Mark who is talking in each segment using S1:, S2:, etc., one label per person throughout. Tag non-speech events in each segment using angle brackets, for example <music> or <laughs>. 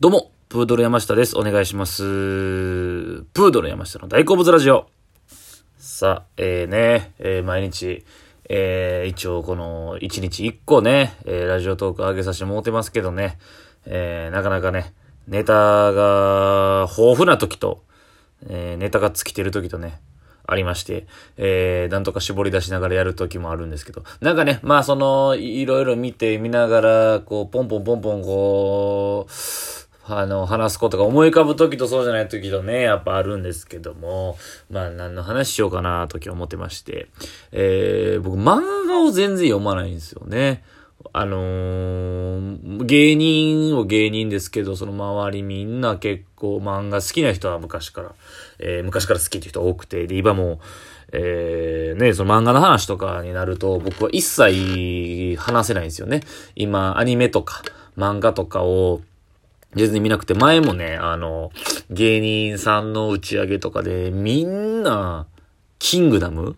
S1: どうも、プードル山下です。お願いします。プードル山下の大好物ラジオ。さあ、えーね、えー毎日、えー一応この1日1個ね、えーラジオトーク上げさせてもらってますけどね、えーなかなかね、ネタが豊富な時と、えーネタが尽きてる時とね、ありまして、えー、なんとか絞り出しながらやる時もあるんですけど、なんかね、まあその、いろいろ見て、見ながら、こう、ポンポンポンポン、こう、あの、話すことが思い浮かぶ時とそうじゃない時とね、やっぱあるんですけども、まあ何の話しようかな、と今日思ってまして、えー、僕漫画を全然読まないんですよね。あのー、芸人を芸人ですけど、その周りみんな結構漫画好きな人は昔から、えー昔から好きっていう人多くて、で、今も、えーね、その漫画の話とかになると、僕は一切話せないんですよね。今、アニメとか、漫画とかを、全然見なくて、前もね、あの、芸人さんの打ち上げとかで、みんな、キングダム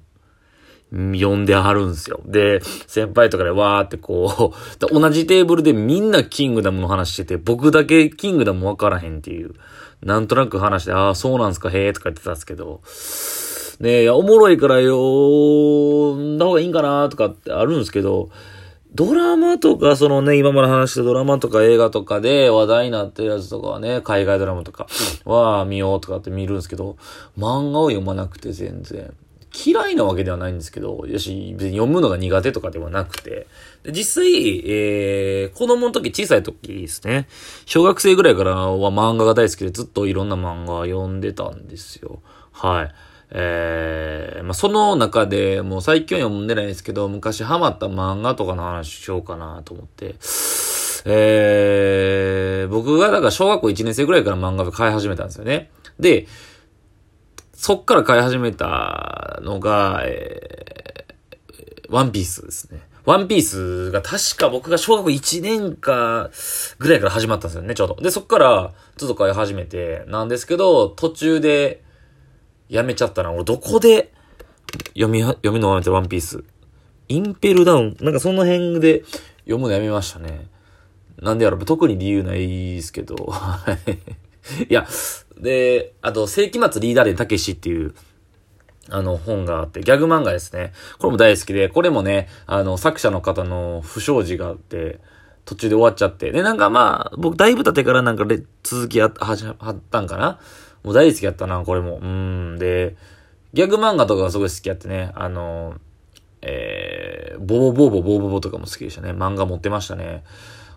S1: 呼んではるんですよ。で、先輩とかでわーってこう、同じテーブルでみんなキングダムの話してて、僕だけキングダムわからへんっていう、なんとなく話して、ああ、そうなんすか、へーとか言ってたんですけど、ねえ、おもろいから読んだ方がいいんかなとかってあるんですけど、ドラマとか、そのね、今まで話したドラマとか映画とかで話題になってるやつとかはね、海外ドラマとかは見ようとかって見るんですけど、漫画を読まなくて全然。嫌いなわけではないんですけど、よし、別に読むのが苦手とかではなくて。で実際、えー、子供の時、小さい時ですね。小学生ぐらいからは漫画が大好きでずっといろんな漫画読んでたんですよ。はい。えー、まあ、その中でもう最近は読んでないですけど、昔ハマった漫画とかの話しようかなと思って。えー、僕がだから小学校1年生ぐらいから漫画を買い始めたんですよね。で、そっから買い始めたのが、えー、ワンピースですね。ワンピースが確か僕が小学校1年かぐらいから始まったんですよね、ちょうど。で、そっからちょっと買い始めて、なんですけど、途中でやめちゃったな。俺どこで読み、読みのやめてるワンピース。インペルダウン、なんかその辺で読むのやめましたね。なんでやろ、特に理由ないですけど。は <laughs> いいや、で、あと、世紀末リーダーでたけしっていう、あの、本があって、ギャグ漫画ですね。これも大好きで、これもね、あの、作者の方の不祥事があって、途中で終わっちゃって。で、なんかまあ、僕だいぶ経てからなんか続きや、は、はったんかなもう大好きやったな、これも。うん。で、ギャグ漫画とかがすごい好きやってね、あの、えー、ボボボーボボボボとかも好きでしたね。漫画持ってましたね。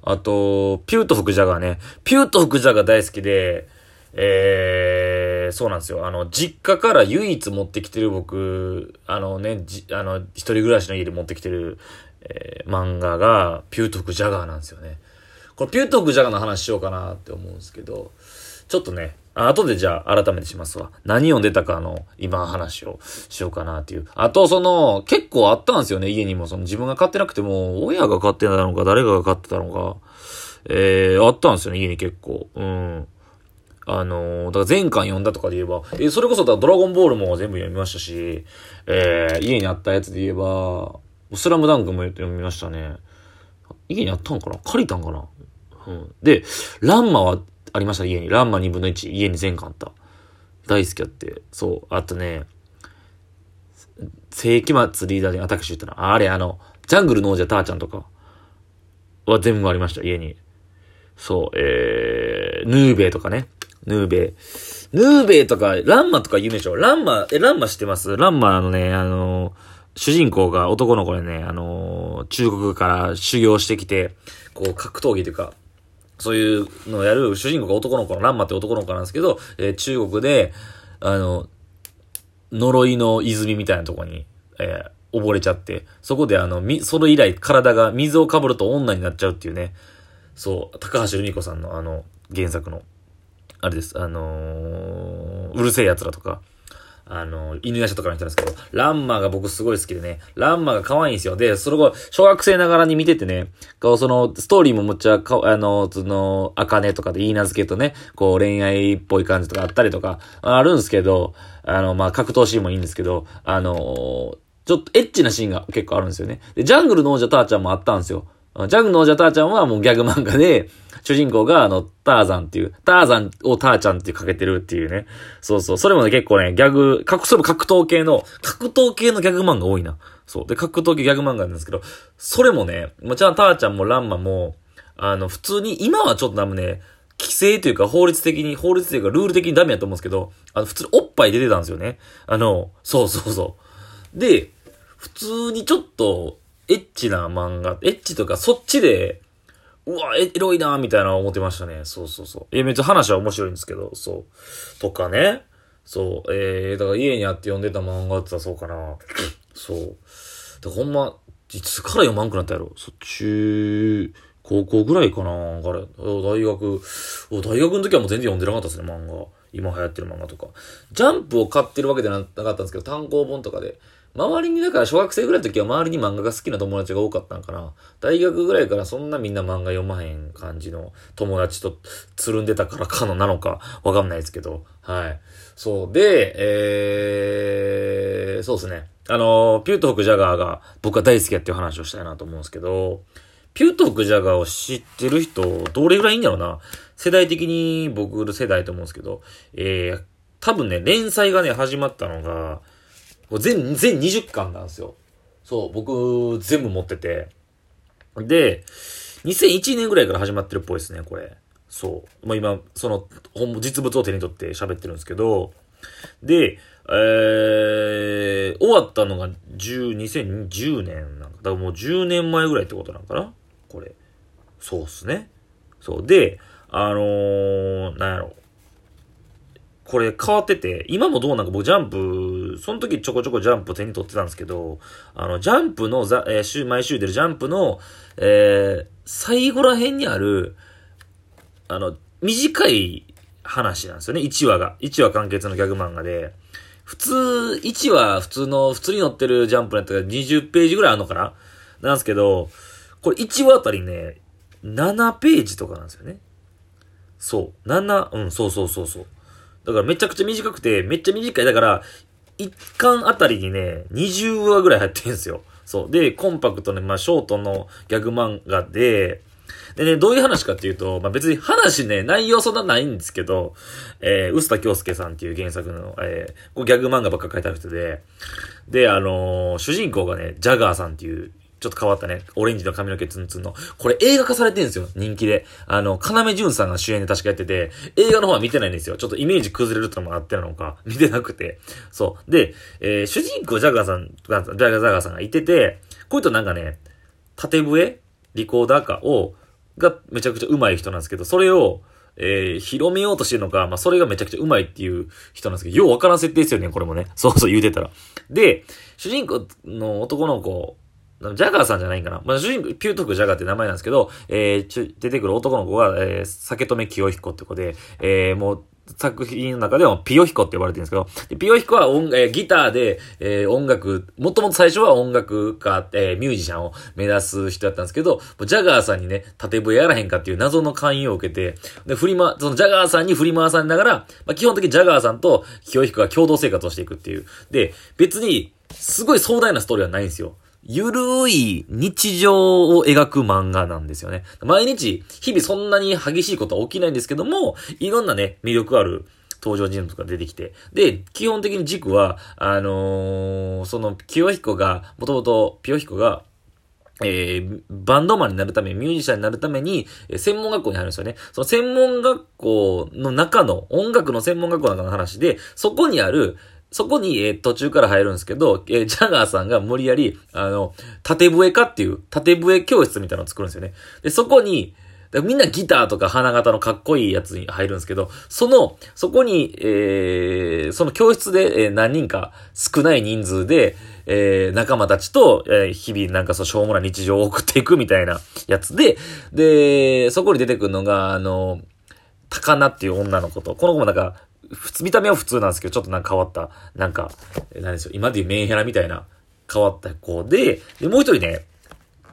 S1: あと、ピュート福ジャガーね。ピュート福ジャガー大好きで、えー、そうなんですよ。あの、実家から唯一持ってきてる僕、あのね、じ、あの、一人暮らしの家で持ってきてる、えー、漫画が、ピュート福ジャガーなんですよね。これ、ピュート福ジャガーの話しようかなって思うんですけど、ちょっとね、あ後でじゃあ改めてしますわ。何読んでたかの今話をしようかなっていう。あとその、結構あったんですよね、家にも。その自分が買ってなくても、親が買ってたのか誰かが買ってたのか、えー、あったんですよね、家に結構。うん。あのー、だから前巻読んだとかで言えば、えーそれこそだドラゴンボールも全部読みましたし、えー、家にあったやつで言えば、スラムダンクも読みましたね。家にあったんかな？借りたんかな？うん。で、ランマはありました、家に。ランマ2分の1、家に全巻あった。大好きやって。そう。あとね、世紀末リーダーでアタックしてたな。あれ、あの、ジャングルの王者ターちゃんとかは全部ありました、家に。そう、えー、ヌーベイとかね。ヌーベイ。ヌーベイとか、ランマとか有名でしょ？ランマ、え、ランマ知ってます？ランマあのね、あの主人公が男の子でね、あの中国から修行してきて、こう、格闘技というか、そういうのをやる主人公が男の子の、ランマって男の子なんですけど、えー中国で、あの、呪いの泉みたいなとこに、えー溺れちゃって、そこであの、み、それ以来体が水をかぶると女になっちゃうっていうね、そう、高橋留美子さんのあの、原作の、あれです、あのーうるせえ奴らとか、あの、犬やしとかの人なんですけど、ランマが僕すごい好きでね、ランマが可愛いんですよ。で、それを小学生ながらに見ててね、こう、その、ストーリーもむっちゃか、あの、その、アカネとかで言い名付けとね、こう、恋愛っぽい感じとかあったりとか、あるんですけど、あの、まあ、格闘シーンもいいんですけど、あのちょっとエッチなシーンが結構あるんですよね。で、ジャングルの王者ターちゃんもあったんですよ。ジャングの王者ターちゃんはもうギャグ漫画で、主人公があの、ターザンっていう、ターザンをターちゃんってかけてるっていうね。そうそう。それもね、結構ね、ギャグ、格、それも格闘系の、格闘系のギャグ漫画多いな。そう。で、格闘系ギャグ漫画なんですけど、それもね、もちろんターちゃんもランマも、あの、普通に、今はちょっと多分ね、規制というか法律的に、法律というかルール的にダメやと思うんですけど、あの、普通おっぱい出てたんですよね。あの、そうそうそう。で、普通にちょっと、エッチな漫画、エッチとかそっちで、うわ、エロいなみたいな思ってましたね。そうそうそう。え、めっちゃ話は面白いんですけど、そう。とかね。そう。えー、だから家にあって読んでた漫画って言ったらそうかな。そう。で、ほんま、いつから読まんくなったやろ。そっち、高校ぐらいかな。あれ、大学、大学の時はもう全然読んでなかったですね、漫画。今流行ってる漫画とか。ジャンプを買ってるわけではなかったんですけど、単行本とかで。周りに、だから小学生ぐらいの時は周りに漫画が好きな友達が多かったんかな。大学ぐらいからそんなみんな漫画読まへん感じの友達とつるんでたからかのなのかわかんないですけど。はい。そう。で、えー、そうですね。あの、ピュートホクジャガーが僕は大好きやっていう話をしたいなと思うんですけど、ピュートホクジャガーを知ってる人、どれぐらいいいんだろうな。世代的に僕の世代と思うんですけど、えー、多分ね、連載がね、始まったのが、全、全20巻なんですよ。そう、僕、全部持ってて。で、2001年ぐらいから始まってるっぽいですね、これ。そう。まあ、今、その、本、実物を手に取って喋ってるんですけど、で、えー、終わったのが10、2010年なんか。だからもう10年前ぐらいってことなんかな？これ。そうっすね。そう。で、あのー、なんやろう。これ変わってて、今もどうなんか僕ジャンプ、その時ちょこちょこジャンプ手に取ってたんですけど、あの、ジャンプの、えー、週、毎週出るジャンプの、えー、最後ら辺にある、あの、短い話なんですよね、1話が。1話完結のギャグ漫画で。普通、1話普通の、普通に載ってるジャンプのやつが20ページぐらいあるのかな？なんですけど、これ1話あたりね、7ページとかなんですよね。そう。7、うん、そうそうそうそう。だからめちゃくちゃ短くて、めっちゃ短い。だから、1巻あたりにね、20話ぐらい入ってるんですよ。そう。で、コンパクトね、まあ、ショートのギャグ漫画で、でね、どういう話かっていうと、まあ、別に話ね、内容そんなないんですけど、えー、臼田京介さんっていう原作の、えー、ギャグ漫画ばっか書いてある人で、で、あのー、主人公がね、ジャガーさんっていうちょっと変わったね、オレンジの髪の毛ツンツンの。これ映画化されてるんですよ、人気で。あの、要潤さんが主演で確かやってて、映画の方は見てないんですよ。ちょっとイメージ崩れるってのもあってなのか、見てなくて。そう。で、えー、主人公ジャガーさん、ジャガーガーさんがいてて、こういう人なんかね、縦笛？リコーダーかを、がめちゃくちゃ上手い人なんですけど、それを、えー、広めようとしてるのか、まあ、それがめちゃくちゃ上手いっていう人なんですけど、ようわからん設定ですよね、これもね。そうそう言うてたら。で、主人公の男の子ジャガーさんじゃないんかな。まあ、主人公、ピュートクジャガーって名前なんですけど、えー、ち出てくる男の子が、えー、酒止め清彦って子で、えー、もう、作品の中でもピヨヒコって呼ばれてるんですけど、でピヨヒコは音、えー、ギターで、えー、音楽、もともと最初は音楽家、えー、ミュージシャンを目指す人だったんですけど、ジャガーさんにね、縦笛やらへんかっていう謎の勧誘を受けて、で、振りま、そのジャガーさんに振り回されながら、まあ、基本的にジャガーさんとピヨヒコが共同生活をしていくっていう。で、別に、すごい壮大なストーリーはないんですよ。ゆるい日常を描く漫画なんですよね。毎日、日々そんなに激しいことは起きないんですけども、いろんなね、魅力ある登場人物が出てきて。で、基本的に軸は、あのー、その、清彦が、もともと、ピヨヒコが、えー、バンドマンになるため、ミュージシャンになるために、えー、専門学校に入るんですよね。その専門学校の中の、音楽の専門学校の中の話で、そこにある、そこに、えー、途中から入るんですけど、えー、ジャガーさんが無理やり、あの、縦笛かっていう、縦笛教室みたいなのを作るんですよね。で、そこに、みんなギターとか花形のかっこいいやつに入るんですけど、その、そこに、えー、その教室で、えー、何人か少ない人数で、えー、仲間たちと、えー、日々なんかそう、しょうもない日常を送っていくみたいなやつで、で、そこに出てくるのが、あの、高菜っていう女の子と、この子もなんか、普通見た目は普通なんですけど、ちょっとなんか変わった、なんか、何ですよ、今でいうメンヘラみたいな変わった子で、で、もう一人ね、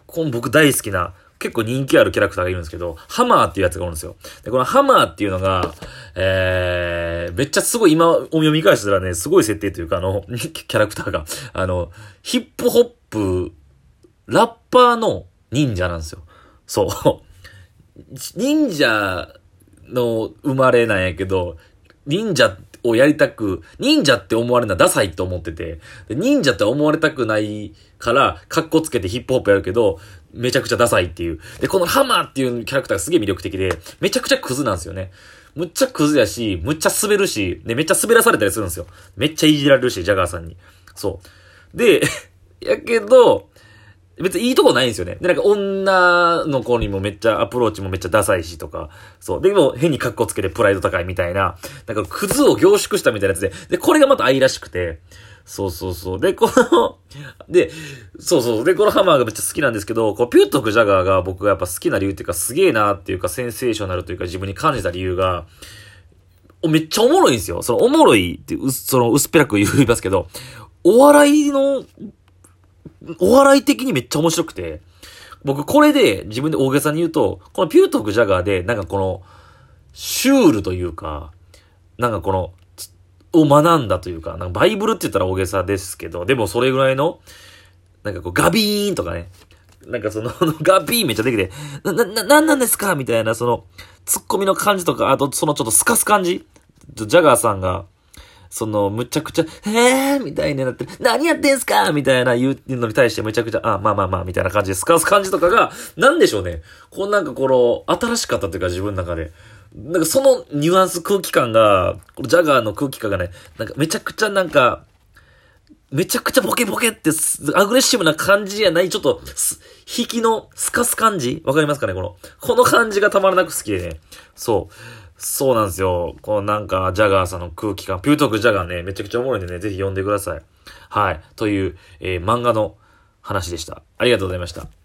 S1: この僕大好きな、結構人気あるキャラクターがいるんですけど、ハマーっていうやつがおるんですよ。で、このハマーっていうのが、えー、めっちゃすごい今お読み返したらね、すごい設定というか、あの、<laughs> キャラクターが、あの、ヒップホップ、ラッパーの忍者なんですよ。そう。忍者の生まれなんやけど、忍者をやりたく、忍者って思われるのはダサいと思ってて、忍者って思われたくないから、カッコつけてヒップホップやるけど、めちゃくちゃダサいっていう。で、このハマーっていうキャラクターがすげえ魅力的で、めちゃくちゃクズなんですよね。むっちゃクズやし、むっちゃ滑るし、で、めっちゃ滑らされたりするんですよ。めっちゃいじられるし、ジャガーさんに。そう。で、<laughs> やけど、別にいいとこないんですよね。で、なんか女の子にもめっちゃアプローチもめっちゃダサいしとか、そう。でも変に格好つけてプライド高いみたいな、なんかクズを凝縮したみたいなやつで、で、これがまた愛らしくて、そうそうそう。で、こので、そうそう。で、このハマーがめっちゃ好きなんですけど、こう、ピュートクジャガーが僕がやっぱ好きな理由っていうか、すげえなっていうか、センセーショナルというか、自分に感じた理由が、めっちゃおもろいんですよ。その、おもろいって、その、薄っぺらく言いますけど、お笑いのお笑い的にめっちゃ面白くて、僕これで自分で大げさに言うと、このピュートクジャガーで、なんかこの、シュールというか、なんかこの、を学んだというか、なんかバイブルって言ったら大げさですけど、でもそれぐらいの、なんかこうガビーンとかね、なんかその、<laughs> ガビーンめっちゃできて、な、な、な、んなんですかみたいな、その、ツッコミの感じとか、あとそのちょっとスカス感じ。ジャガーさんが、その、むちゃくちゃ、えーみたいになって何やってんすかみたいな言うのに対してむちゃくちゃ、あ、まあまあまあ、みたいな感じでスカす感じとかが、なんでしょうね。こうなんかこの、新しかったというか自分の中で。なんかそのニュアンス空気感が、ジャガーの空気感がね、なんかめちゃくちゃなんか、めちゃくちゃボケボケって、アグレッシブな感じじゃない、ちょっと、引きのスカス感じ？わかりますかねこの、この感じがたまらなく好きでね。そう。そうなんですよ。このなんか、ジャガーさんの空気感、ピュートクジャガーね、めちゃくちゃおもろいんでね、ぜひ読んでください。はい。という、えー、漫画の話でした。ありがとうございました。